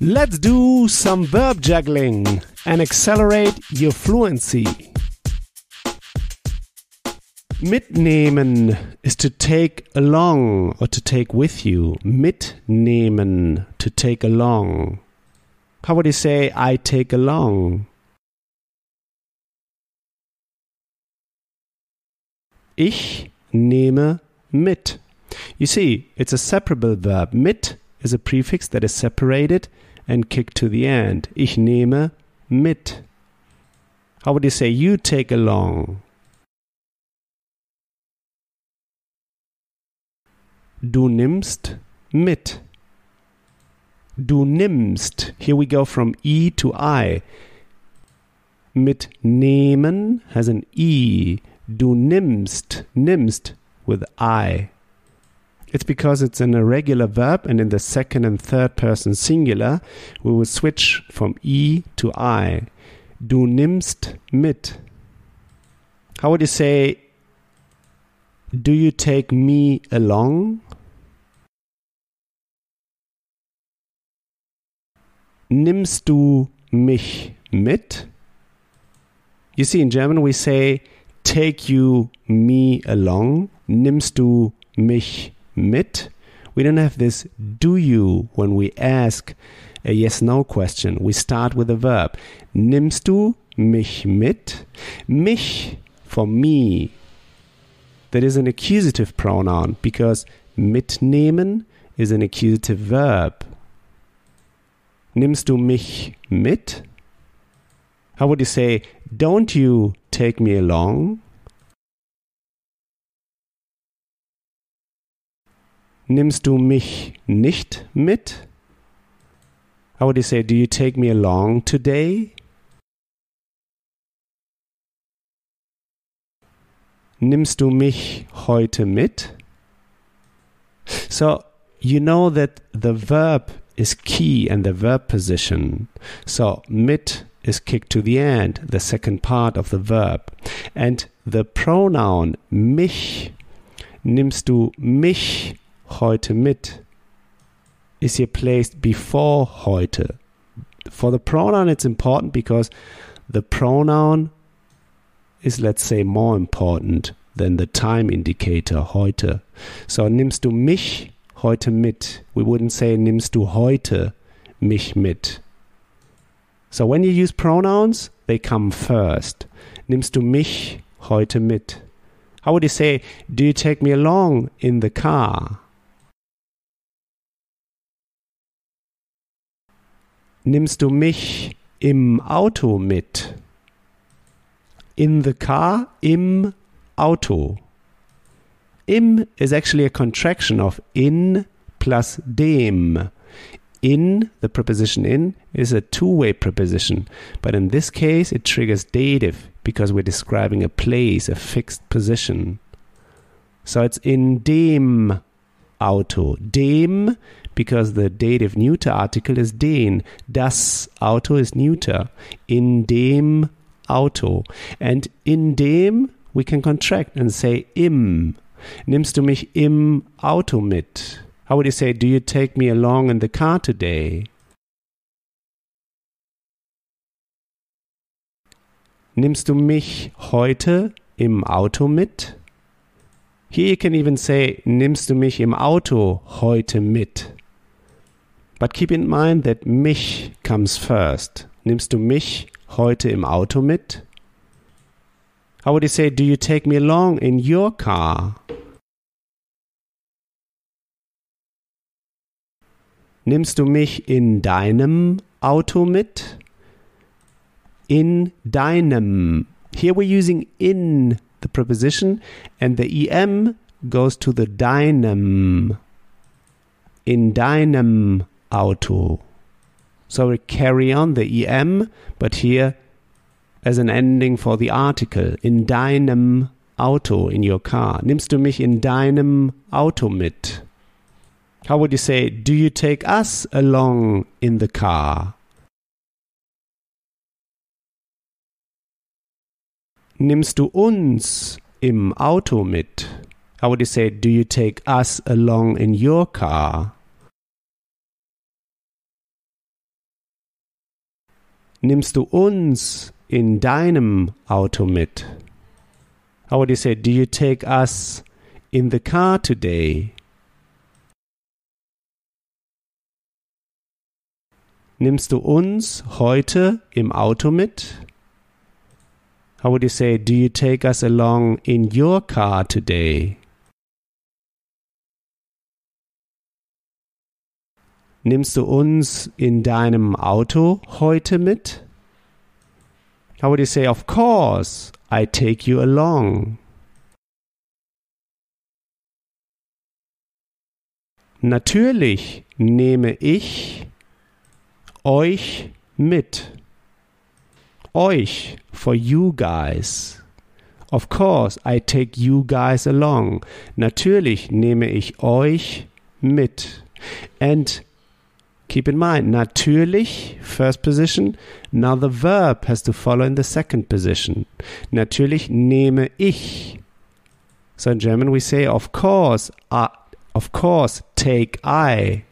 Let's do some verb juggling and accelerate your fluency. Mitnehmen is to take along or to take with you. Mitnehmen, to take along. How would you say, I take along? Ich nehme mit. You see, it's a separable verb. Mit is a prefix that is separated and kicked to the end. Ich nehme mit. How would you say you take along? Du nimmst mit. Du nimmst. Here we go from E to I. Mitnehmen has an E. Du nimmst, nimmst with I. It's because it's an irregular verb, and in the second and third person singular, we will switch from E to I. Du nimmst mit. How would you say, do you take me along? Nimmst du mich mit? You see, in German we say, take you me along. Nimmst du mich mit? We don't have this do you when we ask a yes no question. We start with a verb. Nimmst du mich mit? Mich for me. That is an accusative pronoun because mitnehmen is an accusative verb. Nimmst du mich mit? How would you say, don't you take me along? Nimmst du mich nicht mit? How would you say, do you take me along today? Nimmst du mich heute mit? So, you know that the verb is key and the verb position. So, mit is kicked to the end, the second part of the verb. And the pronoun mich, nimmst du mich heute mit, is here placed before heute. For the pronoun, it's important because the pronoun is, let's say, more important than the time indicator heute. So, nimmst du mich heute mit? We wouldn't say, nimmst du heute mich mit? So, when you use pronouns, they come first. Nimmst du mich heute mit? How would you say, do you take me along in the car? Nimmst du mich im Auto mit? In the car, im Auto. Im is actually a contraction of in plus dem. In, the preposition in, is a two way preposition, but in this case it triggers dative because we're describing a place, a fixed position. So it's in dem Auto. Dem because the dative neuter article is den. Das Auto is neuter. In dem Auto. And in dem we can contract and say im. Nimmst du mich im Auto mit? How would you say, do you take me along in the car today? Nimmst du mich heute im Auto mit? Here you can even say, nimmst du mich im Auto heute mit? But keep in mind that mich comes first. Nimmst du mich heute im Auto mit? How would you say, do you take me along in your car? Nimmst du mich in deinem Auto mit? In deinem. Here we're using in preposition and the em goes to the deinem. In deinem Auto. So we carry on the em, but here as an ending for the article. In deinem Auto, in your car. Nimmst du mich in deinem Auto mit? How would you say, do you take us along in the car? Nimmst du uns im Auto mit? How would you say, do you take us along in your car? Nimmst du uns in deinem Auto mit? How would you say, do you take us in the car today? Nimmst du uns heute im Auto mit? How would you say, do you take us along in your car today? Nimmst du uns in deinem Auto heute mit? How would you say, of course, I take you along? Natürlich nehme ich euch mit. Euch, for you guys. Of course, I take you guys along. Natürlich nehme ich euch mit. And keep in mind, natürlich, first position. Now the verb has to follow in the second position. Natürlich nehme ich. So in German we say, of course, uh, of course, take I.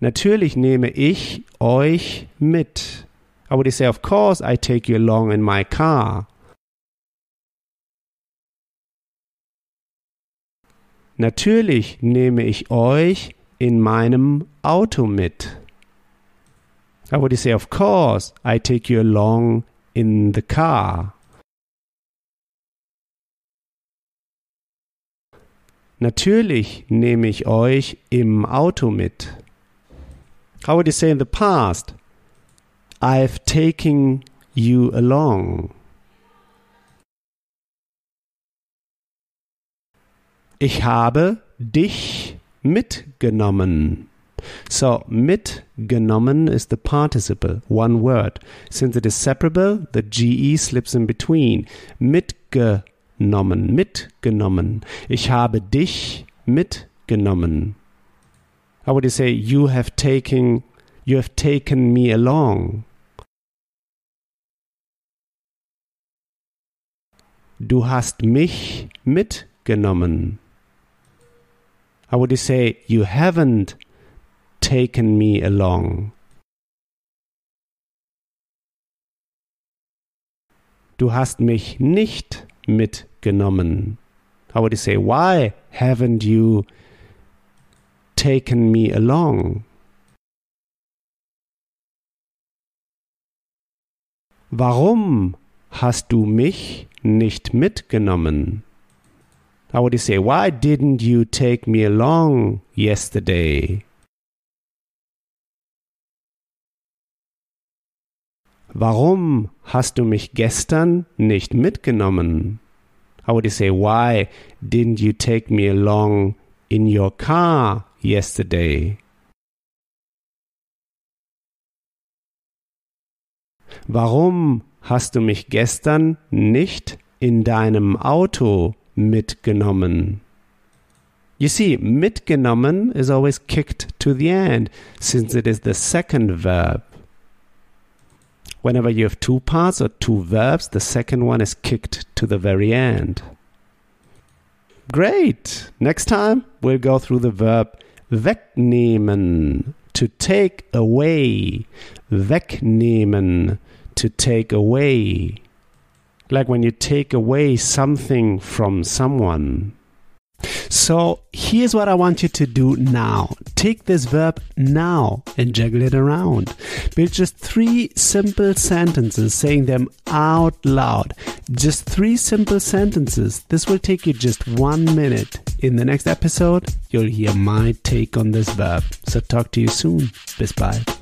Natürlich nehme ich euch mit. How would say, of course, I take you along in my car? Natürlich nehme ich euch in meinem Auto mit. How would say, of course, I take you along in the car? Natürlich nehme ich euch im Auto mit. How would you say in the past? I've taken you along. Ich habe dich mitgenommen. So, mitgenommen is the participle, one word. Since it is separable, the GE slips in between. Mitgenommen, mitgenommen. Ich habe dich mitgenommen. How would you say, you have taken, you have taken me along? Du hast mich mitgenommen. How would say, you haven't taken me along? Du hast mich nicht mitgenommen. How would say, why haven't you taken me along? Warum hast du mich nicht mitgenommen? How would say, why didn't you take me along yesterday? Warum hast du mich gestern nicht mitgenommen? How would say, why didn't you take me along in your car yesterday? Warum hast du mich gestern nicht in deinem Auto mitgenommen? You see, mitgenommen is always kicked to the end since it is the second verb. Whenever you have two parts or two verbs, the second one is kicked to the very end. Great! Next time we'll go through the verb wegnehmen, to take away. Wegnehmen, to take away. Like when you take away something from someone. So here's what I want you to do now. Take this verb now and juggle it around. Build just three simple sentences, saying them out loud. Just three simple sentences. This will take you just one minute. In the next episode, you'll hear my take on this verb. So talk to you soon. Bis bald.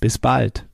Bis bald.